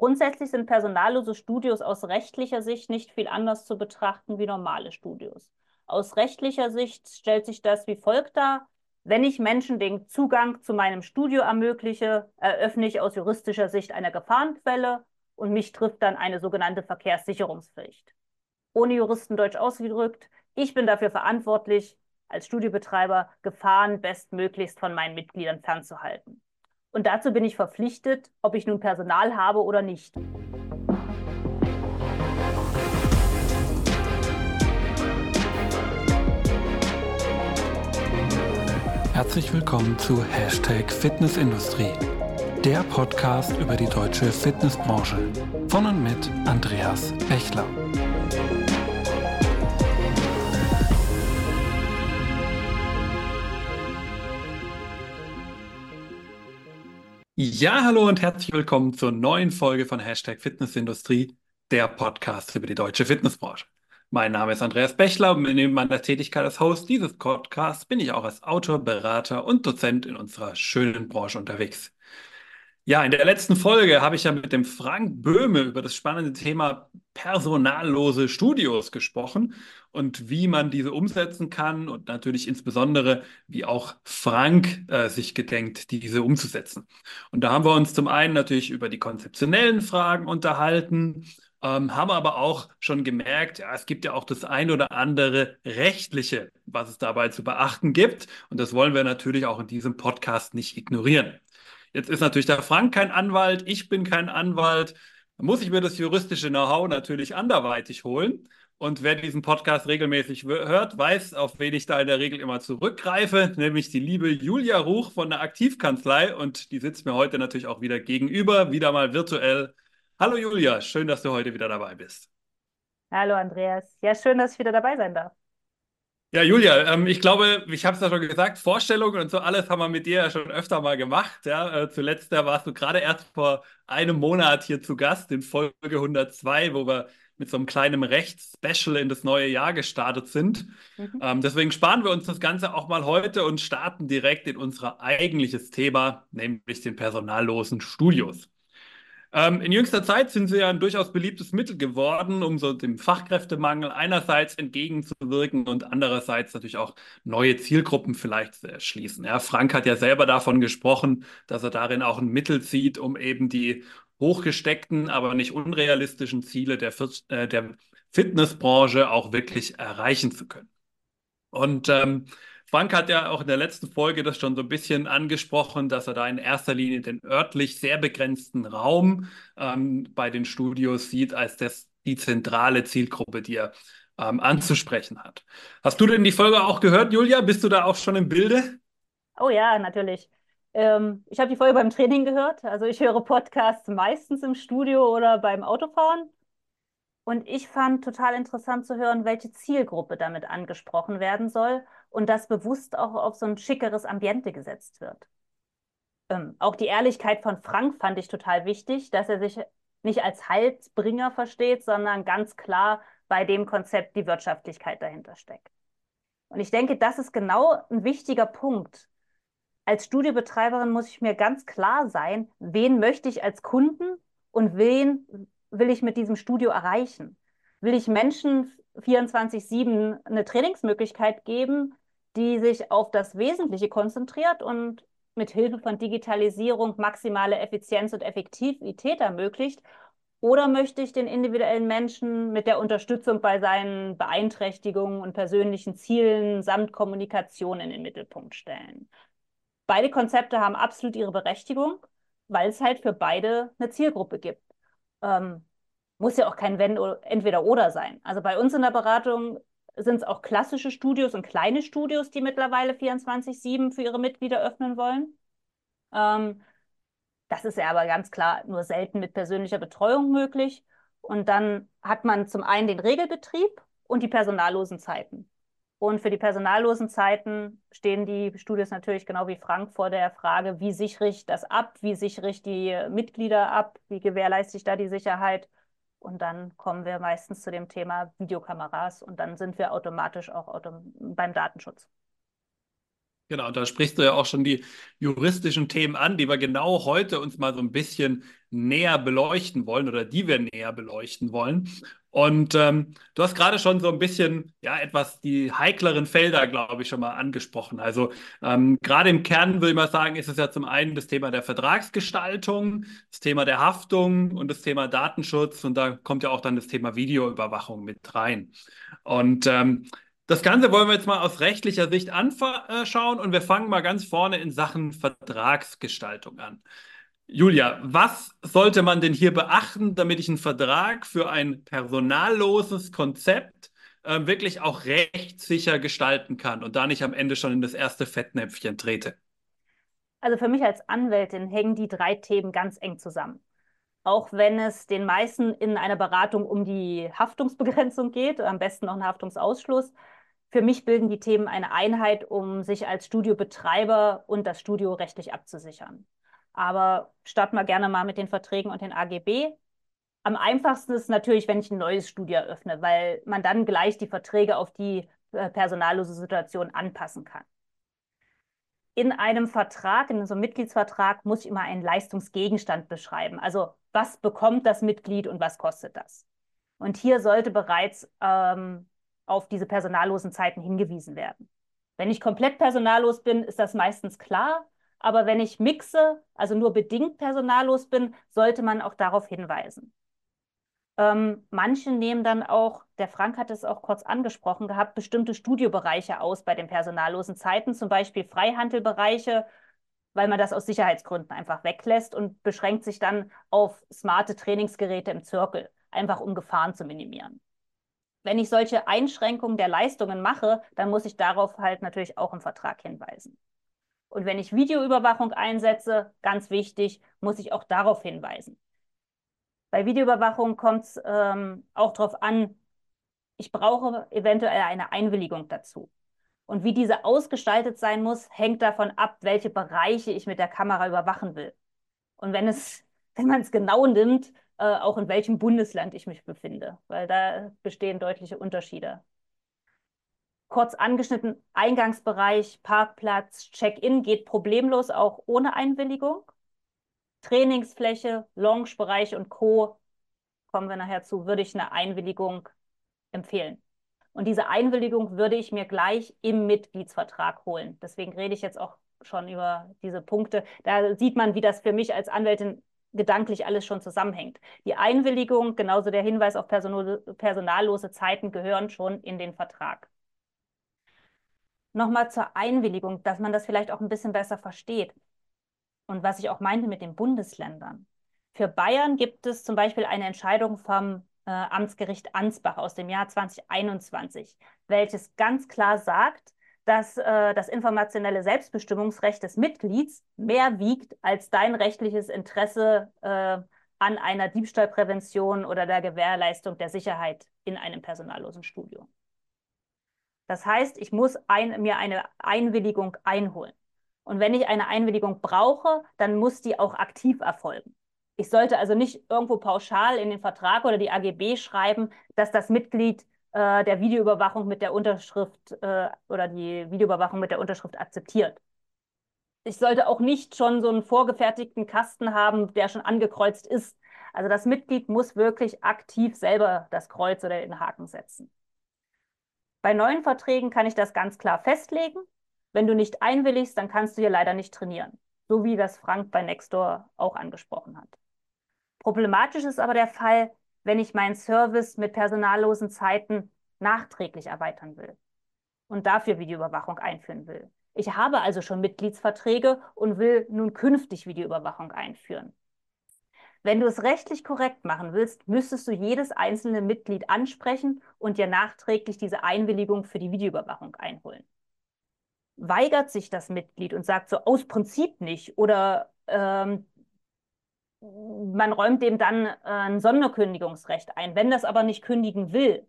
Grundsätzlich sind personallose Studios aus rechtlicher Sicht nicht viel anders zu betrachten wie normale Studios. Aus rechtlicher Sicht stellt sich das wie folgt dar. Wenn ich Menschen den Zugang zu meinem Studio ermögliche, eröffne ich aus juristischer Sicht eine Gefahrenquelle und mich trifft dann eine sogenannte Verkehrssicherungspflicht. Ohne Juristendeutsch ausgedrückt, ich bin dafür verantwortlich, als Studiobetreiber Gefahren bestmöglichst von meinen Mitgliedern fernzuhalten. Und dazu bin ich verpflichtet, ob ich nun Personal habe oder nicht. Herzlich willkommen zu Hashtag Fitnessindustrie, der Podcast über die deutsche Fitnessbranche. Von und mit Andreas Bechler. Ja, hallo und herzlich willkommen zur neuen Folge von Hashtag Fitnessindustrie, der Podcast über die deutsche Fitnessbranche. Mein Name ist Andreas Bechler und neben meiner Tätigkeit als Host dieses Podcasts bin ich auch als Autor, Berater und Dozent in unserer schönen Branche unterwegs. Ja, in der letzten Folge habe ich ja mit dem Frank Böhme über das spannende Thema personallose Studios gesprochen und wie man diese umsetzen kann und natürlich insbesondere, wie auch Frank äh, sich gedenkt, diese umzusetzen. Und da haben wir uns zum einen natürlich über die konzeptionellen Fragen unterhalten, ähm, haben aber auch schon gemerkt, ja, es gibt ja auch das ein oder andere rechtliche, was es dabei zu beachten gibt. Und das wollen wir natürlich auch in diesem Podcast nicht ignorieren. Jetzt ist natürlich der Frank kein Anwalt, ich bin kein Anwalt. Da muss ich mir das juristische Know-how natürlich anderweitig holen. Und wer diesen Podcast regelmäßig hört, weiß, auf wen ich da in der Regel immer zurückgreife, nämlich die liebe Julia Ruch von der Aktivkanzlei. Und die sitzt mir heute natürlich auch wieder gegenüber, wieder mal virtuell. Hallo Julia, schön, dass du heute wieder dabei bist. Hallo Andreas. Ja, schön, dass ich wieder dabei sein darf. Ja, Julia, ähm, ich glaube, ich habe es ja schon gesagt, Vorstellungen und so alles haben wir mit dir ja schon öfter mal gemacht. Ja? Äh, zuletzt da warst du gerade erst vor einem Monat hier zu Gast in Folge 102, wo wir mit so einem kleinen Rechts-Special in das neue Jahr gestartet sind. Mhm. Ähm, deswegen sparen wir uns das Ganze auch mal heute und starten direkt in unser eigentliches Thema, nämlich den personallosen Studios. Ähm, in jüngster Zeit sind sie ja ein durchaus beliebtes Mittel geworden, um so dem Fachkräftemangel einerseits entgegenzuwirken und andererseits natürlich auch neue Zielgruppen vielleicht zu erschließen. Ja, Frank hat ja selber davon gesprochen, dass er darin auch ein Mittel sieht, um eben die hochgesteckten, aber nicht unrealistischen Ziele der, äh, der Fitnessbranche auch wirklich erreichen zu können. Und ähm, Frank hat ja auch in der letzten Folge das schon so ein bisschen angesprochen, dass er da in erster Linie den örtlich sehr begrenzten Raum ähm, bei den Studios sieht als das, die zentrale Zielgruppe, die er ähm, anzusprechen hat. Hast du denn die Folge auch gehört, Julia? Bist du da auch schon im Bilde? Oh ja, natürlich. Ähm, ich habe die Folge beim Training gehört. Also ich höre Podcasts meistens im Studio oder beim Autofahren. Und ich fand total interessant zu hören, welche Zielgruppe damit angesprochen werden soll und das bewusst auch auf so ein schickeres Ambiente gesetzt wird. Ähm, auch die Ehrlichkeit von Frank fand ich total wichtig, dass er sich nicht als Halsbringer versteht, sondern ganz klar bei dem Konzept die Wirtschaftlichkeit dahinter steckt. Und ich denke, das ist genau ein wichtiger Punkt. Als Studiobetreiberin muss ich mir ganz klar sein, wen möchte ich als Kunden und wen will ich mit diesem Studio erreichen? Will ich Menschen 24-7 eine Trainingsmöglichkeit geben, die sich auf das Wesentliche konzentriert und mit Hilfe von Digitalisierung maximale Effizienz und Effektivität ermöglicht? Oder möchte ich den individuellen Menschen mit der Unterstützung bei seinen Beeinträchtigungen und persönlichen Zielen samt Kommunikation in den Mittelpunkt stellen? Beide Konzepte haben absolut ihre Berechtigung, weil es halt für beide eine Zielgruppe gibt. Ähm, muss ja auch kein Wenn oder sein. Also bei uns in der Beratung sind es auch klassische Studios und kleine Studios, die mittlerweile 24-7 für ihre Mitglieder öffnen wollen. Ähm, das ist ja aber ganz klar nur selten mit persönlicher Betreuung möglich. Und dann hat man zum einen den Regelbetrieb und die personallosen Zeiten. Und für die personallosen Zeiten stehen die Studios natürlich genau wie Frank vor der Frage, wie sichere ich das ab, wie sichere ich die Mitglieder ab, wie gewährleiste ich da die Sicherheit und dann kommen wir meistens zu dem Thema Videokameras und dann sind wir automatisch auch autom beim Datenschutz. Genau, da sprichst du ja auch schon die juristischen Themen an, die wir genau heute uns mal so ein bisschen näher beleuchten wollen oder die wir näher beleuchten wollen. Und ähm, du hast gerade schon so ein bisschen, ja, etwas die heikleren Felder, glaube ich, schon mal angesprochen. Also ähm, gerade im Kern würde ich mal sagen, ist es ja zum einen das Thema der Vertragsgestaltung, das Thema der Haftung und das Thema Datenschutz. Und da kommt ja auch dann das Thema Videoüberwachung mit rein. Und ähm, das Ganze wollen wir jetzt mal aus rechtlicher Sicht anschauen und wir fangen mal ganz vorne in Sachen Vertragsgestaltung an. Julia, was sollte man denn hier beachten, damit ich einen Vertrag für ein personalloses Konzept äh, wirklich auch rechtssicher gestalten kann und da nicht am Ende schon in das erste Fettnäpfchen trete? Also für mich als Anwältin hängen die drei Themen ganz eng zusammen. Auch wenn es den meisten in einer Beratung um die Haftungsbegrenzung geht, am besten noch einen Haftungsausschluss, für mich bilden die Themen eine Einheit, um sich als Studiobetreiber und das Studio rechtlich abzusichern. Aber starten wir gerne mal mit den Verträgen und den AGB. Am einfachsten ist natürlich, wenn ich ein neues Studio eröffne, weil man dann gleich die Verträge auf die äh, personallose Situation anpassen kann. In einem Vertrag, in so einem Mitgliedsvertrag, muss ich immer einen Leistungsgegenstand beschreiben. Also was bekommt das Mitglied und was kostet das? Und hier sollte bereits ähm, auf diese personallosen Zeiten hingewiesen werden. Wenn ich komplett personallos bin, ist das meistens klar. Aber wenn ich mixe, also nur bedingt personallos bin, sollte man auch darauf hinweisen. Ähm, manche nehmen dann auch, der Frank hat es auch kurz angesprochen gehabt, bestimmte Studiobereiche aus bei den personallosen Zeiten, zum Beispiel Freihandelbereiche, weil man das aus Sicherheitsgründen einfach weglässt und beschränkt sich dann auf smarte Trainingsgeräte im Zirkel, einfach um Gefahren zu minimieren wenn ich solche Einschränkungen der Leistungen mache, dann muss ich darauf halt natürlich auch im Vertrag hinweisen. Und wenn ich Videoüberwachung einsetze, ganz wichtig, muss ich auch darauf hinweisen. Bei Videoüberwachung kommt es ähm, auch darauf an, ich brauche eventuell eine Einwilligung dazu. Und wie diese ausgestaltet sein muss, hängt davon ab, welche Bereiche ich mit der Kamera überwachen will. Und wenn wenn man es genau nimmt, äh, auch in welchem Bundesland ich mich befinde, weil da bestehen deutliche Unterschiede. Kurz angeschnitten, Eingangsbereich, Parkplatz, Check-in geht problemlos auch ohne Einwilligung. Trainingsfläche, Loungebereich und Co. kommen wir nachher zu, würde ich eine Einwilligung empfehlen. Und diese Einwilligung würde ich mir gleich im Mitgliedsvertrag holen. Deswegen rede ich jetzt auch schon über diese Punkte. Da sieht man, wie das für mich als Anwältin gedanklich alles schon zusammenhängt. Die Einwilligung, genauso der Hinweis auf personallose Zeiten gehören schon in den Vertrag. Nochmal zur Einwilligung, dass man das vielleicht auch ein bisschen besser versteht. Und was ich auch meinte mit den Bundesländern. Für Bayern gibt es zum Beispiel eine Entscheidung vom äh, Amtsgericht Ansbach aus dem Jahr 2021, welches ganz klar sagt, dass äh, das informationelle Selbstbestimmungsrecht des Mitglieds mehr wiegt als dein rechtliches Interesse äh, an einer Diebstahlprävention oder der Gewährleistung der Sicherheit in einem personallosen Studio. Das heißt, ich muss ein, mir eine Einwilligung einholen. Und wenn ich eine Einwilligung brauche, dann muss die auch aktiv erfolgen. Ich sollte also nicht irgendwo pauschal in den Vertrag oder die AGB schreiben, dass das Mitglied äh, der Videoüberwachung mit der Unterschrift äh, oder die Videoüberwachung mit der Unterschrift akzeptiert. Ich sollte auch nicht schon so einen vorgefertigten Kasten haben, der schon angekreuzt ist. Also das Mitglied muss wirklich aktiv selber das Kreuz oder den Haken setzen. Bei neuen Verträgen kann ich das ganz klar festlegen. Wenn du nicht einwilligst, dann kannst du hier leider nicht trainieren. So wie das Frank bei Nextdoor auch angesprochen hat. Problematisch ist aber der Fall, wenn ich meinen Service mit personallosen Zeiten nachträglich erweitern will und dafür Videoüberwachung einführen will. Ich habe also schon Mitgliedsverträge und will nun künftig Videoüberwachung einführen. Wenn du es rechtlich korrekt machen willst, müsstest du jedes einzelne Mitglied ansprechen und dir nachträglich diese Einwilligung für die Videoüberwachung einholen. Weigert sich das Mitglied und sagt so aus Prinzip nicht oder ähm, man räumt dem dann äh, ein Sonderkündigungsrecht ein. Wenn das aber nicht kündigen will,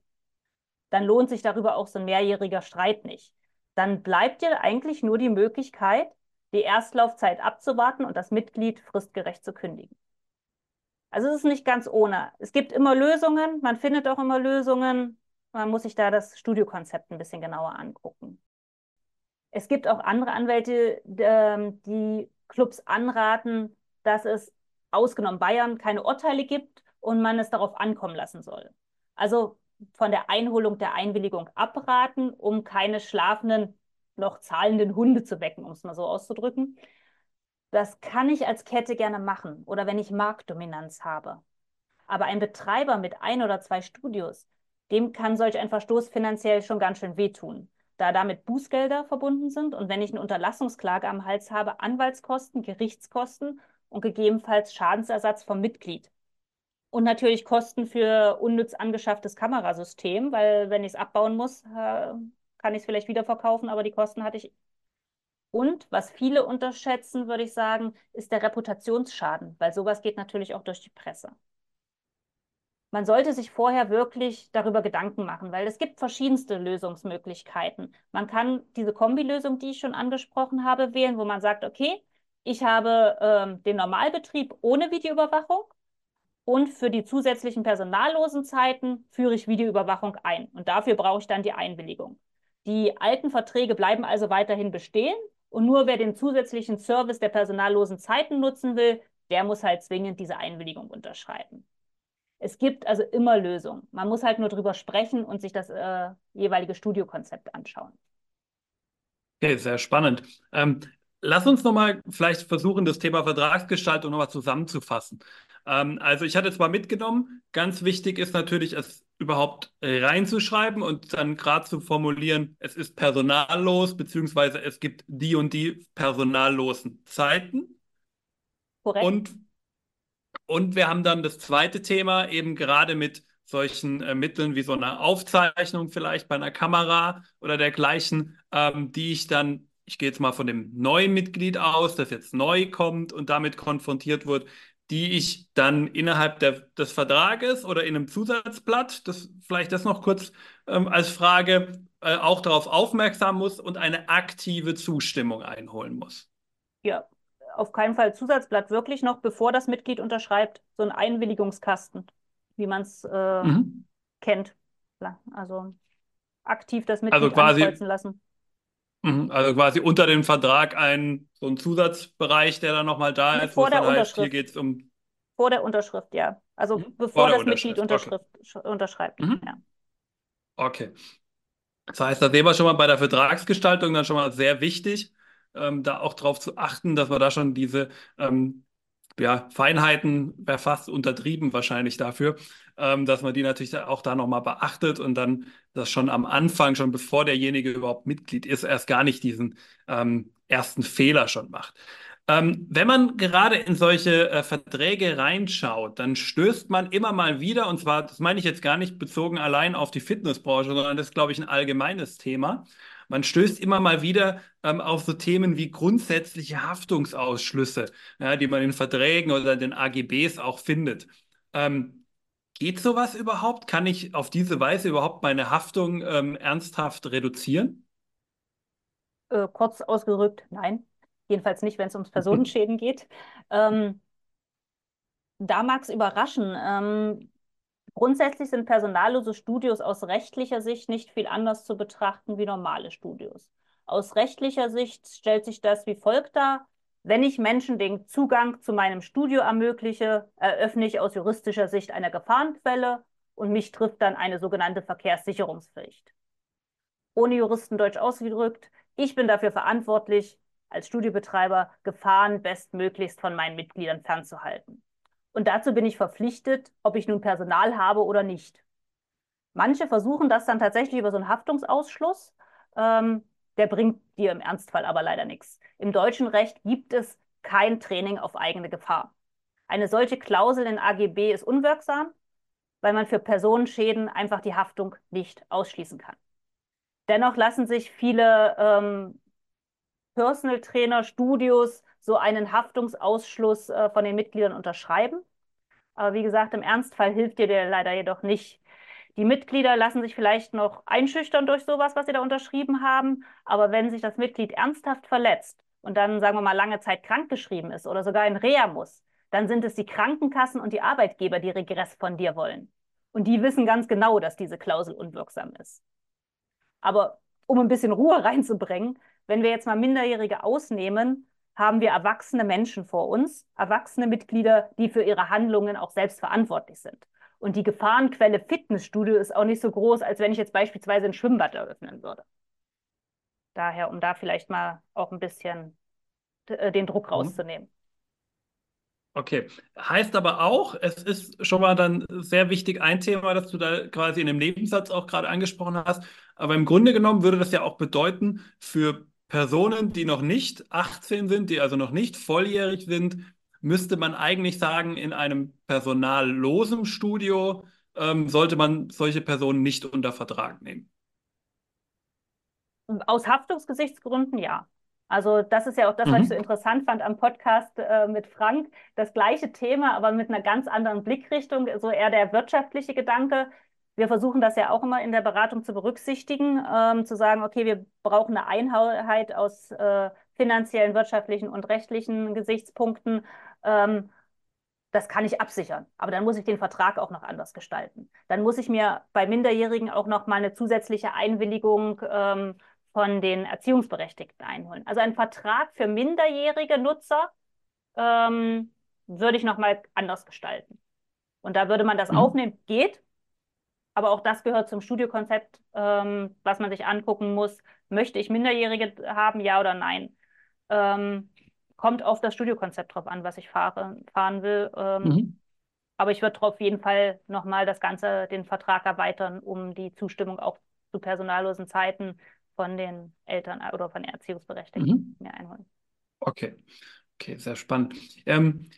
dann lohnt sich darüber auch so ein mehrjähriger Streit nicht. Dann bleibt dir eigentlich nur die Möglichkeit, die Erstlaufzeit abzuwarten und das Mitglied fristgerecht zu kündigen. Also es ist nicht ganz ohne. Es gibt immer Lösungen, man findet auch immer Lösungen. Man muss sich da das Studiokonzept ein bisschen genauer angucken. Es gibt auch andere Anwälte, ähm, die Clubs anraten, dass es ausgenommen Bayern keine Urteile gibt und man es darauf ankommen lassen soll. Also von der Einholung der Einwilligung abraten, um keine schlafenden, noch zahlenden Hunde zu wecken, um es mal so auszudrücken. Das kann ich als Kette gerne machen oder wenn ich Marktdominanz habe. Aber ein Betreiber mit ein oder zwei Studios, dem kann solch ein Verstoß finanziell schon ganz schön wehtun, da damit Bußgelder verbunden sind und wenn ich eine Unterlassungsklage am Hals habe, Anwaltskosten, Gerichtskosten und gegebenenfalls Schadensersatz vom Mitglied. Und natürlich Kosten für unnütz angeschafftes Kamerasystem, weil wenn ich es abbauen muss, äh, kann ich es vielleicht wieder verkaufen, aber die Kosten hatte ich. Und was viele unterschätzen, würde ich sagen, ist der Reputationsschaden, weil sowas geht natürlich auch durch die Presse man sollte sich vorher wirklich darüber Gedanken machen, weil es gibt verschiedenste Lösungsmöglichkeiten. Man kann diese Kombilösung, die ich schon angesprochen habe, wählen, wo man sagt, okay, ich habe ähm, den Normalbetrieb ohne Videoüberwachung und für die zusätzlichen personallosen Zeiten führe ich Videoüberwachung ein. Und dafür brauche ich dann die Einwilligung. Die alten Verträge bleiben also weiterhin bestehen und nur wer den zusätzlichen Service der personallosen Zeiten nutzen will, der muss halt zwingend diese Einwilligung unterschreiben es gibt also immer Lösungen. Man muss halt nur drüber sprechen und sich das äh, jeweilige Studiokonzept anschauen. Okay, sehr spannend. Ähm, lass uns nochmal vielleicht versuchen, das Thema Vertragsgestaltung nochmal zusammenzufassen. Ähm, also ich hatte zwar mitgenommen, ganz wichtig ist natürlich, es überhaupt reinzuschreiben und dann gerade zu formulieren, es ist personallos, beziehungsweise es gibt die und die personallosen Zeiten. Korrekt. Und und wir haben dann das zweite Thema eben gerade mit solchen äh, Mitteln wie so einer Aufzeichnung vielleicht bei einer Kamera oder dergleichen, ähm, die ich dann, ich gehe jetzt mal von dem neuen Mitglied aus, das jetzt neu kommt und damit konfrontiert wird, die ich dann innerhalb der, des Vertrages oder in einem Zusatzblatt, das vielleicht das noch kurz ähm, als Frage, äh, auch darauf aufmerksam muss und eine aktive Zustimmung einholen muss. Ja, auf keinen Fall Zusatzblatt, wirklich noch, bevor das Mitglied unterschreibt, so ein Einwilligungskasten, wie man es äh, mhm. kennt. Also aktiv das Mitglied also quasi, lassen. Mhm, also quasi unter dem Vertrag ein so ein Zusatzbereich, der dann nochmal da ist, vor der Unterschrift. Heißt, hier geht's um vor der Unterschrift, ja. Also mhm. bevor das Mitglied Unterschrift, okay. unterschreibt. Mhm. Ja. Okay. Das heißt, da sehen wir schon mal bei der Vertragsgestaltung dann schon mal sehr wichtig ähm, da auch darauf zu achten, dass man da schon diese ähm, ja, Feinheiten wäre fast untertrieben wahrscheinlich dafür, ähm, dass man die natürlich auch da nochmal beachtet und dann das schon am Anfang, schon bevor derjenige überhaupt Mitglied ist, erst gar nicht diesen ähm, ersten Fehler schon macht. Ähm, wenn man gerade in solche äh, Verträge reinschaut, dann stößt man immer mal wieder, und zwar, das meine ich jetzt gar nicht bezogen allein auf die Fitnessbranche, sondern das ist, glaube ich, ein allgemeines Thema. Man stößt immer mal wieder ähm, auf so Themen wie grundsätzliche Haftungsausschlüsse, ja, die man in Verträgen oder in den AGBs auch findet. Ähm, geht sowas überhaupt? Kann ich auf diese Weise überhaupt meine Haftung ähm, ernsthaft reduzieren? Äh, kurz ausgerückt, nein. Jedenfalls nicht, wenn es ums Personenschäden geht. Ähm, da mag es überraschen. Grundsätzlich sind personallose Studios aus rechtlicher Sicht nicht viel anders zu betrachten wie normale Studios. Aus rechtlicher Sicht stellt sich das wie folgt dar. Wenn ich Menschen den Zugang zu meinem Studio ermögliche, eröffne ich aus juristischer Sicht eine Gefahrenquelle und mich trifft dann eine sogenannte Verkehrssicherungspflicht. Ohne Juristendeutsch ausgedrückt, ich bin dafür verantwortlich, als Studiobetreiber Gefahren bestmöglichst von meinen Mitgliedern fernzuhalten. Und dazu bin ich verpflichtet, ob ich nun Personal habe oder nicht. Manche versuchen das dann tatsächlich über so einen Haftungsausschluss. Ähm, der bringt dir im Ernstfall aber leider nichts. Im deutschen Recht gibt es kein Training auf eigene Gefahr. Eine solche Klausel in AGB ist unwirksam, weil man für Personenschäden einfach die Haftung nicht ausschließen kann. Dennoch lassen sich viele ähm, Personal Trainer, Studios so einen Haftungsausschluss äh, von den Mitgliedern unterschreiben. Aber wie gesagt, im Ernstfall hilft dir der leider jedoch nicht. Die Mitglieder lassen sich vielleicht noch einschüchtern durch sowas, was sie da unterschrieben haben. Aber wenn sich das Mitglied ernsthaft verletzt und dann, sagen wir mal, lange Zeit krankgeschrieben ist oder sogar in Reha muss, dann sind es die Krankenkassen und die Arbeitgeber, die Regress von dir wollen. Und die wissen ganz genau, dass diese Klausel unwirksam ist. Aber um ein bisschen Ruhe reinzubringen, wenn wir jetzt mal Minderjährige ausnehmen, haben wir erwachsene Menschen vor uns, erwachsene Mitglieder, die für ihre Handlungen auch selbst verantwortlich sind. Und die Gefahrenquelle Fitnessstudio ist auch nicht so groß, als wenn ich jetzt beispielsweise ein Schwimmbad eröffnen würde. Daher, um da vielleicht mal auch ein bisschen äh, den Druck mhm. rauszunehmen. Okay, heißt aber auch, es ist schon mal dann sehr wichtig ein Thema, das du da quasi in dem Nebensatz auch gerade angesprochen hast. Aber im Grunde genommen würde das ja auch bedeuten, für Personen, die noch nicht 18 sind, die also noch nicht volljährig sind, müsste man eigentlich sagen, in einem personallosen Studio ähm, sollte man solche Personen nicht unter Vertrag nehmen. Aus Haftungsgesichtsgründen ja. Also das ist ja auch das, was ich so mhm. interessant fand am Podcast äh, mit Frank. Das gleiche Thema, aber mit einer ganz anderen Blickrichtung, so eher der wirtschaftliche Gedanke. Wir versuchen das ja auch immer in der Beratung zu berücksichtigen, ähm, zu sagen, okay, wir brauchen eine Einheit aus äh, finanziellen, wirtschaftlichen und rechtlichen Gesichtspunkten. Ähm, das kann ich absichern. Aber dann muss ich den Vertrag auch noch anders gestalten. Dann muss ich mir bei Minderjährigen auch noch mal eine zusätzliche Einwilligung ähm, von den Erziehungsberechtigten einholen. Also ein Vertrag für minderjährige Nutzer ähm, würde ich nochmal anders gestalten. Und da würde man das mhm. aufnehmen, geht. Aber auch das gehört zum Studiokonzept, ähm, was man sich angucken muss. Möchte ich Minderjährige haben, ja oder nein? Ähm, kommt auf das Studiokonzept drauf an, was ich fahre, fahren will. Ähm, mhm. Aber ich würde auf jeden Fall nochmal das Ganze, den Vertrag erweitern, um die Zustimmung auch zu personallosen Zeiten von den Eltern oder von den Erziehungsberechtigten mhm. mir einholen. Okay, okay, sehr spannend. Ähm,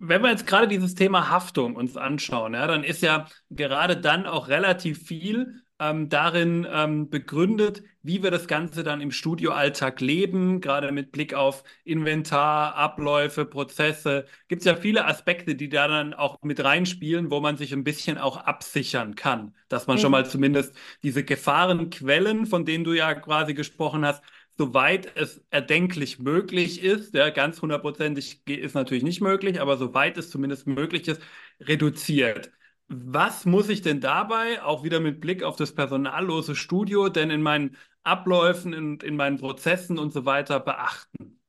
wenn wir jetzt gerade dieses Thema Haftung uns anschauen, ja, dann ist ja gerade dann auch relativ viel ähm, darin ähm, begründet, wie wir das Ganze dann im Studioalltag leben, gerade mit Blick auf Inventar, Abläufe, Prozesse. Gibt es ja viele Aspekte, die da dann auch mit reinspielen, wo man sich ein bisschen auch absichern kann, dass man mhm. schon mal zumindest diese Gefahrenquellen, von denen du ja quasi gesprochen hast, soweit es erdenklich möglich ist, ja, ganz hundertprozentig ist natürlich nicht möglich, aber soweit es zumindest möglich ist, reduziert. Was muss ich denn dabei, auch wieder mit Blick auf das personallose Studio, denn in meinen Abläufen und in, in meinen Prozessen und so weiter beachten?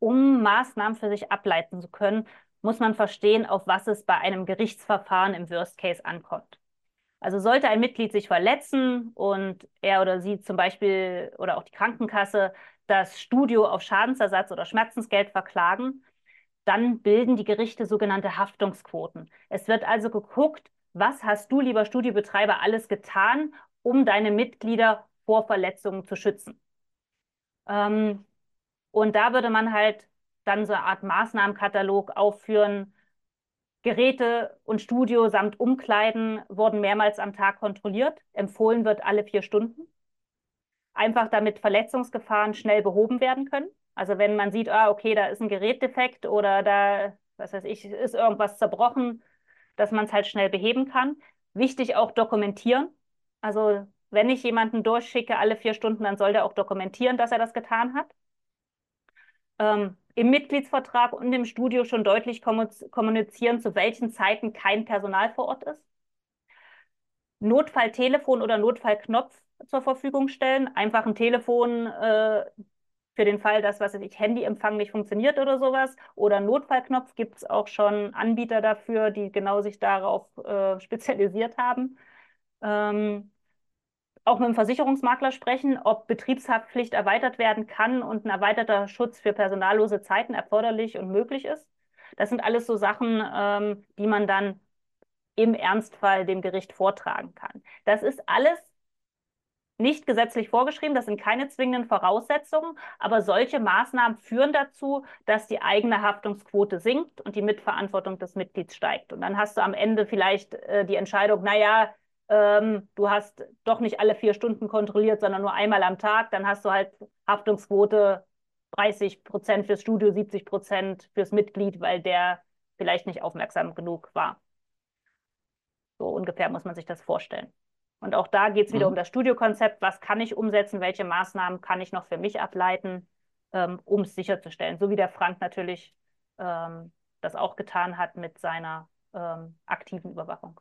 Um Maßnahmen für sich ableiten zu können, muss man verstehen, auf was es bei einem Gerichtsverfahren im Worst Case ankommt. Also sollte ein Mitglied sich verletzen und er oder sie zum Beispiel oder auch die Krankenkasse das Studio auf Schadensersatz oder Schmerzensgeld verklagen, dann bilden die Gerichte sogenannte Haftungsquoten. Es wird also geguckt, was hast du, lieber Studiobetreiber, alles getan, um deine Mitglieder vor Verletzungen zu schützen. Ähm, und da würde man halt dann so eine Art Maßnahmenkatalog aufführen. Geräte und Studio samt Umkleiden wurden mehrmals am Tag kontrolliert. Empfohlen wird alle vier Stunden. Einfach damit Verletzungsgefahren schnell behoben werden können. Also wenn man sieht, ah, okay, da ist ein Gerätdefekt oder da, was weiß ich, ist irgendwas zerbrochen, dass man es halt schnell beheben kann. Wichtig auch dokumentieren. Also wenn ich jemanden durchschicke alle vier Stunden, dann soll der auch dokumentieren, dass er das getan hat. Ähm, Im Mitgliedsvertrag und im Studio schon deutlich kommunizieren, zu welchen Zeiten kein Personal vor Ort ist. Notfalltelefon oder Notfallknopf zur Verfügung stellen. Einfach ein Telefon, äh, für den Fall, dass, was weiß ich, Handyempfang nicht funktioniert oder sowas. Oder Notfallknopf gibt es auch schon Anbieter dafür, die genau sich darauf äh, spezialisiert haben. Ähm, auch mit dem Versicherungsmakler sprechen, ob Betriebshaftpflicht erweitert werden kann und ein erweiterter Schutz für personallose Zeiten erforderlich und möglich ist. Das sind alles so Sachen, ähm, die man dann im Ernstfall dem Gericht vortragen kann. Das ist alles nicht gesetzlich vorgeschrieben, das sind keine zwingenden Voraussetzungen, aber solche Maßnahmen führen dazu, dass die eigene Haftungsquote sinkt und die Mitverantwortung des Mitglieds steigt. Und dann hast du am Ende vielleicht äh, die Entscheidung, naja, ähm, du hast doch nicht alle vier Stunden kontrolliert, sondern nur einmal am Tag, dann hast du halt Haftungsquote 30 Prozent fürs Studio, 70 Prozent fürs Mitglied, weil der vielleicht nicht aufmerksam genug war. So ungefähr muss man sich das vorstellen. Und auch da geht es wieder mhm. um das Studiokonzept. Was kann ich umsetzen? Welche Maßnahmen kann ich noch für mich ableiten, ähm, um es sicherzustellen? So wie der Frank natürlich ähm, das auch getan hat mit seiner ähm, aktiven Überwachung.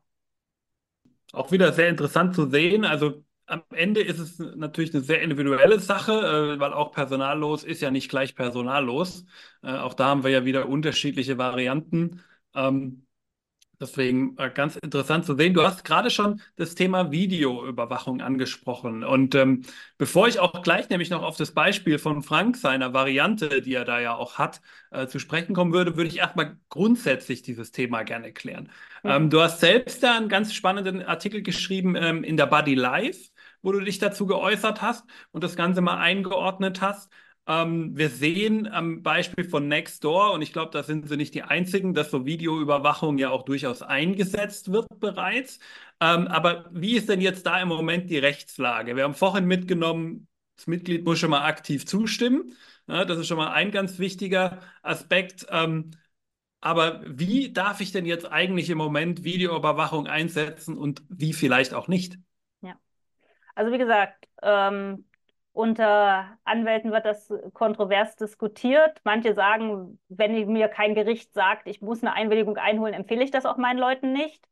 Auch wieder sehr interessant zu sehen. Also am Ende ist es natürlich eine sehr individuelle Sache, äh, weil auch personallos ist ja nicht gleich personallos. Äh, auch da haben wir ja wieder unterschiedliche Varianten. Deswegen äh, ganz interessant zu sehen. Du hast gerade schon das Thema Videoüberwachung angesprochen. Und ähm, bevor ich auch gleich nämlich noch auf das Beispiel von Frank, seiner Variante, die er da ja auch hat, äh, zu sprechen kommen würde, würde ich erstmal grundsätzlich dieses Thema gerne klären. Mhm. Ähm, du hast selbst da einen ganz spannenden Artikel geschrieben ähm, in der Body Life, wo du dich dazu geäußert hast und das Ganze mal eingeordnet hast. Ähm, wir sehen am Beispiel von Nextdoor, und ich glaube, da sind sie nicht die einzigen, dass so Videoüberwachung ja auch durchaus eingesetzt wird bereits. Ähm, aber wie ist denn jetzt da im Moment die Rechtslage? Wir haben vorhin mitgenommen, das Mitglied muss schon mal aktiv zustimmen. Ja, das ist schon mal ein ganz wichtiger Aspekt. Ähm, aber wie darf ich denn jetzt eigentlich im Moment Videoüberwachung einsetzen und wie vielleicht auch nicht? Ja, also wie gesagt, ähm, unter Anwälten wird das kontrovers diskutiert. Manche sagen, wenn mir kein Gericht sagt, ich muss eine Einwilligung einholen, empfehle ich das auch meinen Leuten nicht.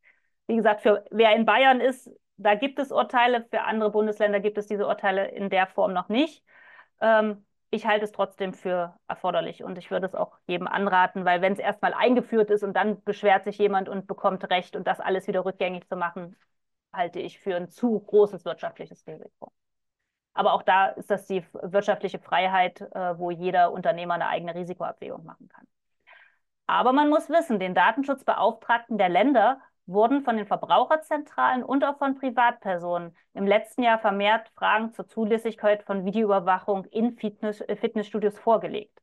Wie gesagt, für wer in Bayern ist, da gibt es Urteile, für andere Bundesländer gibt es diese Urteile in der Form noch nicht. Ähm, ich halte es trotzdem für erforderlich und ich würde es auch jedem anraten, weil wenn es erstmal eingeführt ist und dann beschwert sich jemand und bekommt Recht und das alles wieder rückgängig zu machen, halte ich für ein zu großes wirtschaftliches Risiko. Aber auch da ist das die wirtschaftliche Freiheit, äh, wo jeder Unternehmer eine eigene Risikoabwägung machen kann. Aber man muss wissen, den Datenschutzbeauftragten der Länder wurden von den Verbraucherzentralen und auch von Privatpersonen im letzten Jahr vermehrt Fragen zur Zulässigkeit von Videoüberwachung in Fitness, äh, Fitnessstudios vorgelegt.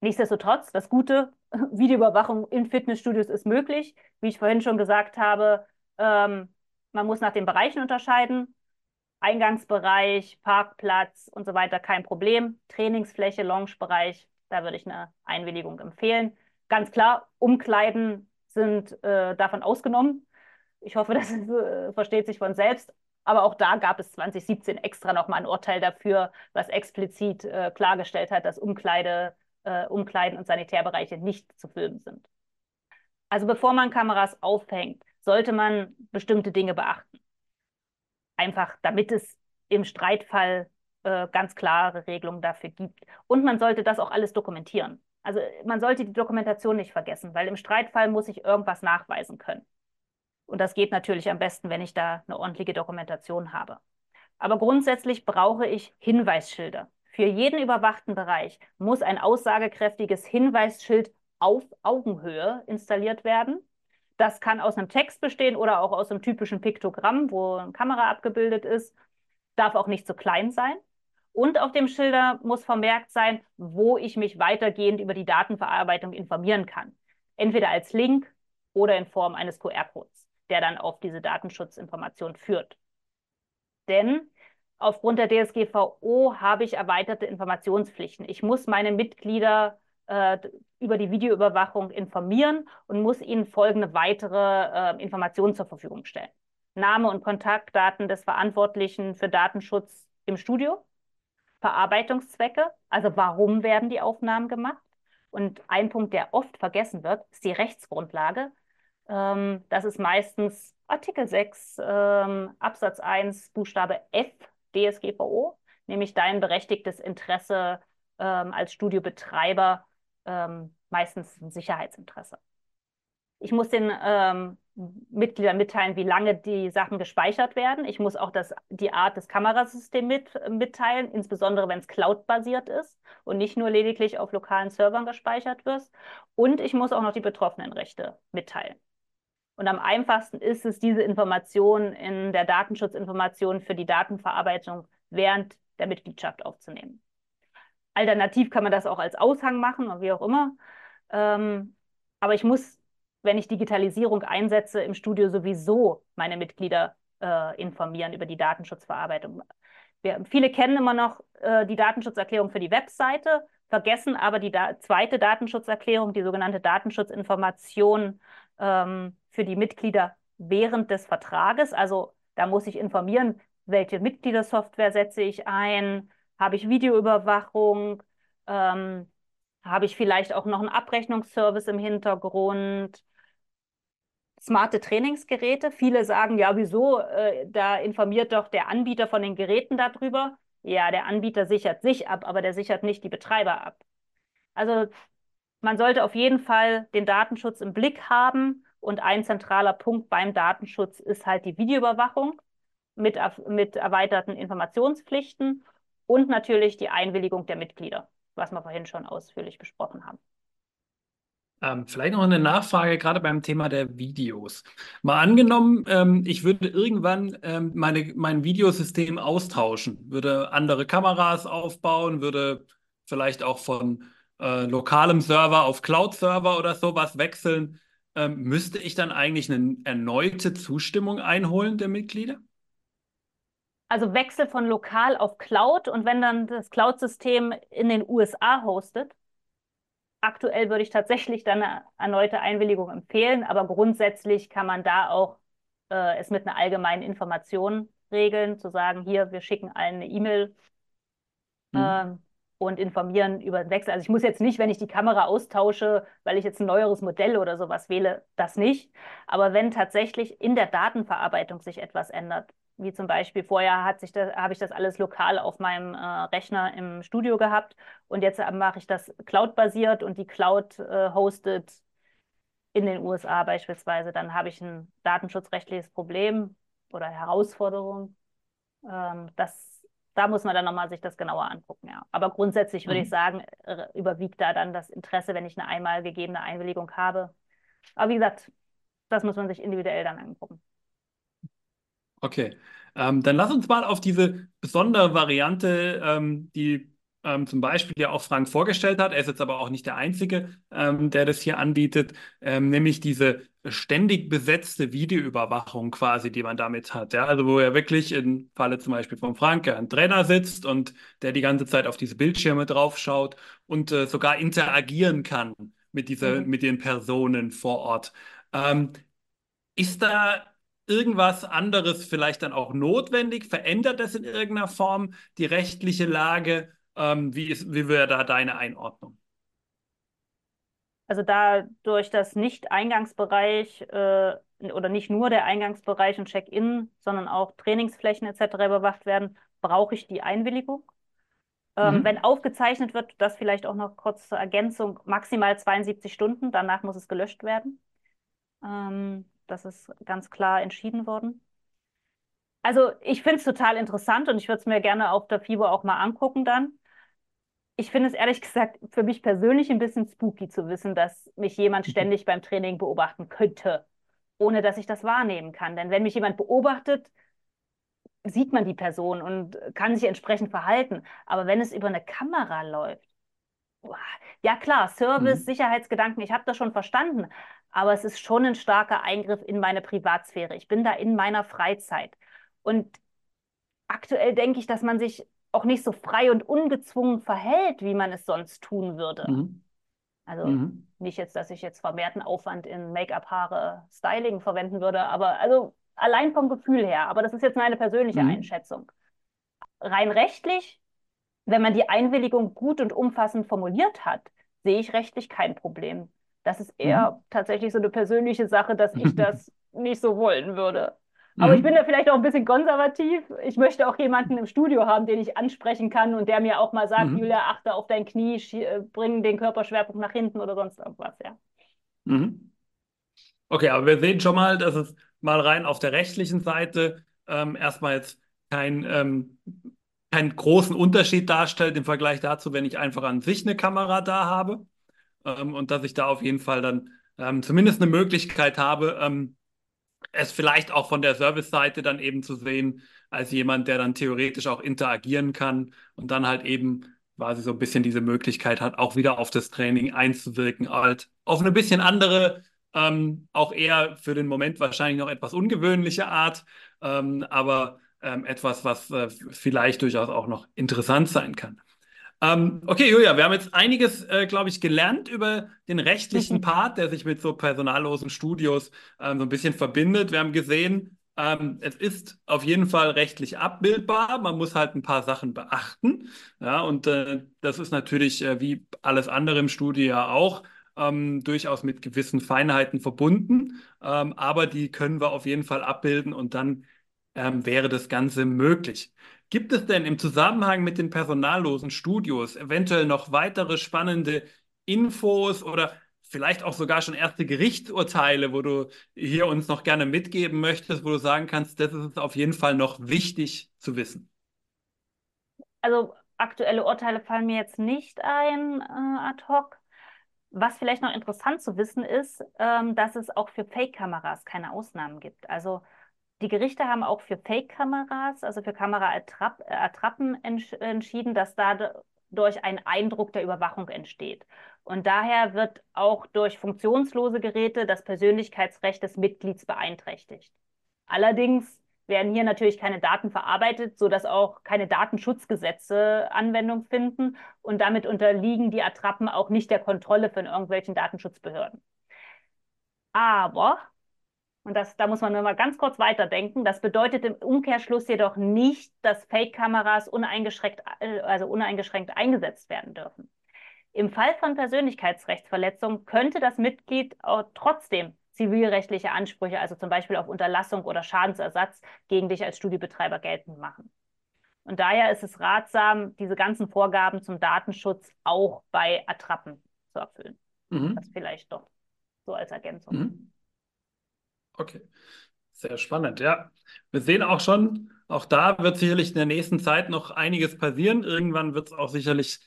Nichtsdestotrotz, das Gute, Videoüberwachung in Fitnessstudios ist möglich. Wie ich vorhin schon gesagt habe, ähm, man muss nach den Bereichen unterscheiden. Eingangsbereich, Parkplatz und so weiter kein Problem. Trainingsfläche, Loungebereich, da würde ich eine Einwilligung empfehlen. Ganz klar, Umkleiden sind äh, davon ausgenommen. Ich hoffe, das äh, versteht sich von selbst. Aber auch da gab es 2017 extra nochmal ein Urteil dafür, was explizit äh, klargestellt hat, dass Umkleide, äh, Umkleiden und Sanitärbereiche nicht zu filmen sind. Also bevor man Kameras aufhängt, sollte man bestimmte Dinge beachten einfach damit es im Streitfall äh, ganz klare Regelungen dafür gibt. Und man sollte das auch alles dokumentieren. Also man sollte die Dokumentation nicht vergessen, weil im Streitfall muss ich irgendwas nachweisen können. Und das geht natürlich am besten, wenn ich da eine ordentliche Dokumentation habe. Aber grundsätzlich brauche ich Hinweisschilder. Für jeden überwachten Bereich muss ein aussagekräftiges Hinweisschild auf Augenhöhe installiert werden. Das kann aus einem Text bestehen oder auch aus einem typischen Piktogramm, wo eine Kamera abgebildet ist. Darf auch nicht zu klein sein. Und auf dem Schilder muss vermerkt sein, wo ich mich weitergehend über die Datenverarbeitung informieren kann. Entweder als Link oder in Form eines QR-Codes, der dann auf diese Datenschutzinformation führt. Denn aufgrund der DSGVO habe ich erweiterte Informationspflichten. Ich muss meine Mitglieder äh, über die Videoüberwachung informieren und muss ihnen folgende weitere äh, Informationen zur Verfügung stellen. Name und Kontaktdaten des Verantwortlichen für Datenschutz im Studio, Verarbeitungszwecke, also warum werden die Aufnahmen gemacht. Und ein Punkt, der oft vergessen wird, ist die Rechtsgrundlage. Ähm, das ist meistens Artikel 6 ähm, Absatz 1 Buchstabe F DSGVO, nämlich dein berechtigtes Interesse ähm, als Studiobetreiber ähm, meistens ein Sicherheitsinteresse. Ich muss den ähm, Mitgliedern mitteilen, wie lange die Sachen gespeichert werden. Ich muss auch das, die Art des Kamerasystems mit, mitteilen, insbesondere wenn es cloud-basiert ist und nicht nur lediglich auf lokalen Servern gespeichert wird. Und ich muss auch noch die Betroffenenrechte mitteilen. Und am einfachsten ist es, diese Informationen in der Datenschutzinformation für die Datenverarbeitung während der Mitgliedschaft aufzunehmen. Alternativ kann man das auch als Aushang machen oder wie auch immer. Ähm, aber ich muss, wenn ich Digitalisierung einsetze, im Studio sowieso meine Mitglieder äh, informieren über die Datenschutzverarbeitung. Wir, viele kennen immer noch äh, die Datenschutzerklärung für die Webseite, vergessen aber die da zweite Datenschutzerklärung, die sogenannte Datensschutzinformation ähm, für die Mitglieder während des Vertrages. Also da muss ich informieren, welche Mitgliedersoftware setze ich ein, habe ich Videoüberwachung? Ähm, habe ich vielleicht auch noch einen Abrechnungsservice im Hintergrund? smarte Trainingsgeräte. Viele sagen, ja, wieso? Äh, da informiert doch der Anbieter von den Geräten darüber. Ja, der Anbieter sichert sich ab, aber der sichert nicht die Betreiber ab. Also man sollte auf jeden Fall den Datenschutz im Blick haben. Und ein zentraler Punkt beim Datenschutz ist halt die Videoüberwachung mit, mit erweiterten Informationspflichten und natürlich die Einwilligung der Mitglieder, was wir vorhin schon ausführlich besprochen haben. Ähm, vielleicht noch eine Nachfrage, gerade beim Thema der Videos. Mal angenommen, ähm, ich würde irgendwann ähm, meine, mein Videosystem austauschen, würde andere Kameras aufbauen, würde vielleicht auch von äh, lokalem Server auf Cloud-Server oder sowas wechseln. Ähm, müsste ich dann eigentlich eine erneute Zustimmung einholen der Mitglieder? Also Wechsel von lokal auf Cloud und wenn dann das Cloud-System in den USA hostet, Aktuell würde ich tatsächlich dann eine erneute Einwilligung empfehlen, aber grundsätzlich kann man da auch äh, es mit einer allgemeinen Information regeln, zu sagen, hier, wir schicken allen eine E-Mail mhm. äh, und informieren über den Wechsel. Also ich muss jetzt nicht, wenn ich die Kamera austausche, weil ich jetzt ein neueres Modell oder sowas wähle, das nicht. Aber wenn tatsächlich in der Datenverarbeitung sich etwas ändert, wie zum Beispiel vorher hat sich das, habe ich das alles lokal auf meinem äh, Rechner im Studio gehabt und jetzt mache ich das Cloud-basiert und die Cloud äh, hostet in den USA beispielsweise, dann habe ich ein datenschutzrechtliches Problem oder Herausforderung. Ähm, das, da muss man dann nochmal sich das genauer angucken, ja. Aber grundsätzlich würde mhm. ich sagen, äh, überwiegt da dann das Interesse, wenn ich eine einmal gegebene Einwilligung habe. Aber wie gesagt, das muss man sich individuell dann angucken. Okay, ähm, dann lass uns mal auf diese besondere Variante, ähm, die ähm, zum Beispiel ja auch Frank vorgestellt hat. Er ist jetzt aber auch nicht der Einzige, ähm, der das hier anbietet, ähm, nämlich diese ständig besetzte Videoüberwachung quasi, die man damit hat. Ja? Also wo er wirklich im Falle zum Beispiel von Frank ein Trainer sitzt und der die ganze Zeit auf diese Bildschirme draufschaut und äh, sogar interagieren kann mit, dieser, mhm. mit den Personen vor Ort. Ähm, ist da irgendwas anderes vielleicht dann auch notwendig? Verändert das in irgendeiner Form die rechtliche Lage? Ähm, wie, ist, wie wäre da deine Einordnung? Also da durch das Nicht-Eingangsbereich äh, oder nicht nur der Eingangsbereich und Check-in, sondern auch Trainingsflächen etc. überwacht werden, brauche ich die Einwilligung. Ähm, mhm. Wenn aufgezeichnet wird, das vielleicht auch noch kurz zur Ergänzung, maximal 72 Stunden, danach muss es gelöscht werden. Ähm, das ist ganz klar entschieden worden. Also ich finde es total interessant und ich würde es mir gerne auf der FIBO auch mal angucken dann. Ich finde es ehrlich gesagt für mich persönlich ein bisschen spooky zu wissen, dass mich jemand ständig beim Training beobachten könnte, ohne dass ich das wahrnehmen kann. Denn wenn mich jemand beobachtet, sieht man die Person und kann sich entsprechend verhalten. Aber wenn es über eine Kamera läuft, ja klar, Service, mhm. Sicherheitsgedanken, ich habe das schon verstanden, aber es ist schon ein starker Eingriff in meine Privatsphäre. Ich bin da in meiner Freizeit. Und aktuell denke ich, dass man sich auch nicht so frei und ungezwungen verhält, wie man es sonst tun würde. Mhm. Also mhm. nicht jetzt, dass ich jetzt vermehrten Aufwand in Make-up, Haare, Styling verwenden würde, aber also allein vom Gefühl her. Aber das ist jetzt meine persönliche mhm. Einschätzung. Rein rechtlich, wenn man die Einwilligung gut und umfassend formuliert hat, sehe ich rechtlich kein Problem. Das ist eher mhm. tatsächlich so eine persönliche Sache, dass ich das nicht so wollen würde. Aber mhm. ich bin da vielleicht auch ein bisschen konservativ. Ich möchte auch jemanden im Studio haben, den ich ansprechen kann und der mir auch mal sagt, mhm. Julia, achte auf dein Knie, äh, bring den Körperschwerpunkt nach hinten oder sonst irgendwas, ja. Mhm. Okay, aber wir sehen schon mal, dass es mal rein auf der rechtlichen Seite ähm, erstmal jetzt kein, ähm, keinen großen Unterschied darstellt im Vergleich dazu, wenn ich einfach an sich eine Kamera da habe ähm, und dass ich da auf jeden Fall dann ähm, zumindest eine Möglichkeit habe, ähm, es vielleicht auch von der Service-Seite dann eben zu sehen, als jemand, der dann theoretisch auch interagieren kann und dann halt eben quasi so ein bisschen diese Möglichkeit hat, auch wieder auf das Training einzuwirken, halt auf eine bisschen andere, ähm, auch eher für den Moment wahrscheinlich noch etwas ungewöhnliche Art, ähm, aber ähm, etwas, was äh, vielleicht durchaus auch noch interessant sein kann. Ähm, okay, Julia, wir haben jetzt einiges, äh, glaube ich, gelernt über den rechtlichen Part, der sich mit so personallosen Studios ähm, so ein bisschen verbindet. Wir haben gesehen, ähm, es ist auf jeden Fall rechtlich abbildbar. Man muss halt ein paar Sachen beachten. Ja, und äh, das ist natürlich äh, wie alles andere im Studio ja auch ähm, durchaus mit gewissen Feinheiten verbunden, ähm, aber die können wir auf jeden Fall abbilden und dann ähm, wäre das Ganze möglich. Gibt es denn im Zusammenhang mit den personallosen Studios eventuell noch weitere spannende Infos oder vielleicht auch sogar schon erste Gerichtsurteile, wo du hier uns noch gerne mitgeben möchtest, wo du sagen kannst, das ist auf jeden Fall noch wichtig zu wissen? Also aktuelle Urteile fallen mir jetzt nicht ein äh, ad hoc. Was vielleicht noch interessant zu wissen ist, ähm, dass es auch für Fake-Kameras keine Ausnahmen gibt. Also die Gerichte haben auch für Fake-Kameras, also für Kameraattrappen entsch entschieden, dass dadurch ein Eindruck der Überwachung entsteht. Und daher wird auch durch funktionslose Geräte das Persönlichkeitsrecht des Mitglieds beeinträchtigt. Allerdings werden hier natürlich keine Daten verarbeitet, sodass auch keine Datenschutzgesetze Anwendung finden und damit unterliegen die Attrappen auch nicht der Kontrolle von irgendwelchen Datenschutzbehörden. Aber, und das, da muss man nur mal ganz kurz weiterdenken, das bedeutet im Umkehrschluss jedoch nicht, dass Fake-Kameras uneingeschränkt, äh, also uneingeschränkt eingesetzt werden dürfen. Im Fall von Persönlichkeitsrechtsverletzung könnte das Mitglied trotzdem zivilrechtliche Ansprüche, also zum Beispiel auf Unterlassung oder Schadensersatz, gegen dich als Studiebetreiber geltend machen. Und daher ist es ratsam, diese ganzen Vorgaben zum Datenschutz auch bei Attrappen zu erfüllen. Mhm. Das vielleicht doch so als Ergänzung. Mhm. Okay, sehr spannend, ja. Wir sehen auch schon, auch da wird sicherlich in der nächsten Zeit noch einiges passieren. Irgendwann wird es auch sicherlich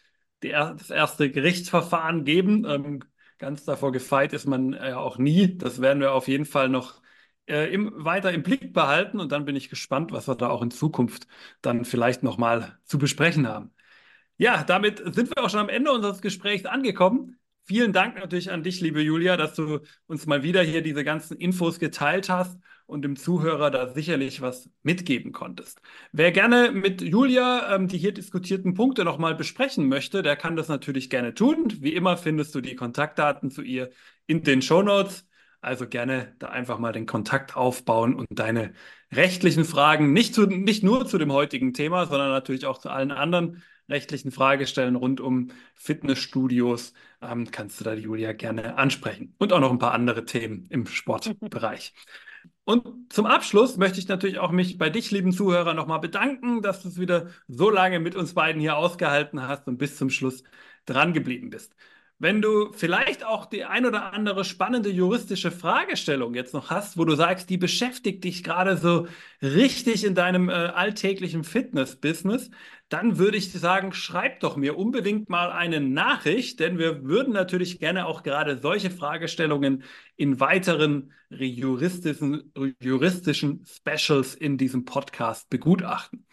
die, das erste Gerichtsverfahren geben. Ähm, Ganz davor gefeit ist man ja äh, auch nie. Das werden wir auf jeden Fall noch äh, im, weiter im Blick behalten und dann bin ich gespannt, was wir da auch in Zukunft dann vielleicht nochmal zu besprechen haben. Ja, damit sind wir auch schon am Ende unseres Gesprächs angekommen. Vielen Dank natürlich an dich, liebe Julia, dass du uns mal wieder hier diese ganzen Infos geteilt hast und dem Zuhörer da sicherlich was mitgeben konntest. Wer gerne mit Julia ähm, die hier diskutierten Punkte nochmal besprechen möchte, der kann das natürlich gerne tun. Wie immer findest du die Kontaktdaten zu ihr in den Show Notes. Also gerne da einfach mal den Kontakt aufbauen und deine rechtlichen Fragen nicht, zu, nicht nur zu dem heutigen Thema, sondern natürlich auch zu allen anderen rechtlichen Fragestellen rund um Fitnessstudios ähm, kannst du da Julia gerne ansprechen. Und auch noch ein paar andere Themen im Sportbereich. Und zum Abschluss möchte ich natürlich auch mich bei dich, lieben Zuhörer, nochmal bedanken, dass du es wieder so lange mit uns beiden hier ausgehalten hast und bis zum Schluss dran geblieben bist. Wenn du vielleicht auch die ein oder andere spannende juristische Fragestellung jetzt noch hast, wo du sagst, die beschäftigt dich gerade so richtig in deinem äh, alltäglichen Fitness-Business, dann würde ich sagen, schreib doch mir unbedingt mal eine Nachricht, denn wir würden natürlich gerne auch gerade solche Fragestellungen in weiteren juristischen, juristischen Specials in diesem Podcast begutachten.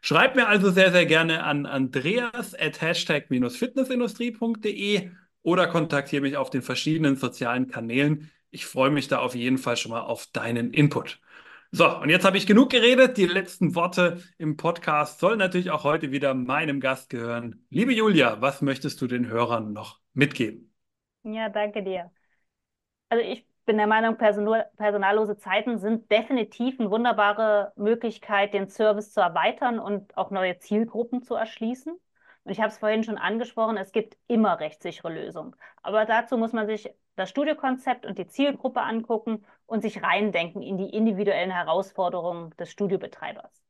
Schreib mir also sehr, sehr gerne an andreas at hashtag-fitnessindustrie.de oder kontaktiere mich auf den verschiedenen sozialen Kanälen. Ich freue mich da auf jeden Fall schon mal auf deinen Input. So, und jetzt habe ich genug geredet. Die letzten Worte im Podcast sollen natürlich auch heute wieder meinem Gast gehören. Liebe Julia, was möchtest du den Hörern noch mitgeben? Ja, danke dir. Also ich bin der Meinung, personal, personallose Zeiten sind definitiv eine wunderbare Möglichkeit, den Service zu erweitern und auch neue Zielgruppen zu erschließen. Und ich habe es vorhin schon angesprochen, es gibt immer rechtssichere Lösungen. Aber dazu muss man sich das Studiokonzept und die Zielgruppe angucken und sich reindenken in die individuellen Herausforderungen des Studiobetreibers.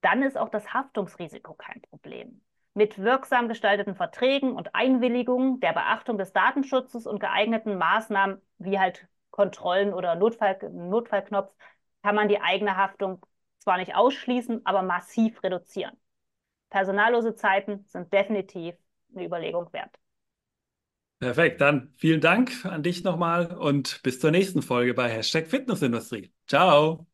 Dann ist auch das Haftungsrisiko kein Problem. Mit wirksam gestalteten Verträgen und Einwilligungen, der Beachtung des Datenschutzes und geeigneten Maßnahmen wie halt Kontrollen oder Notfall, Notfallknopf kann man die eigene Haftung zwar nicht ausschließen, aber massiv reduzieren personallose Zeiten sind definitiv eine Überlegung wert. Perfekt, dann vielen Dank an dich nochmal und bis zur nächsten Folge bei Hashtag Fitnessindustrie. Ciao.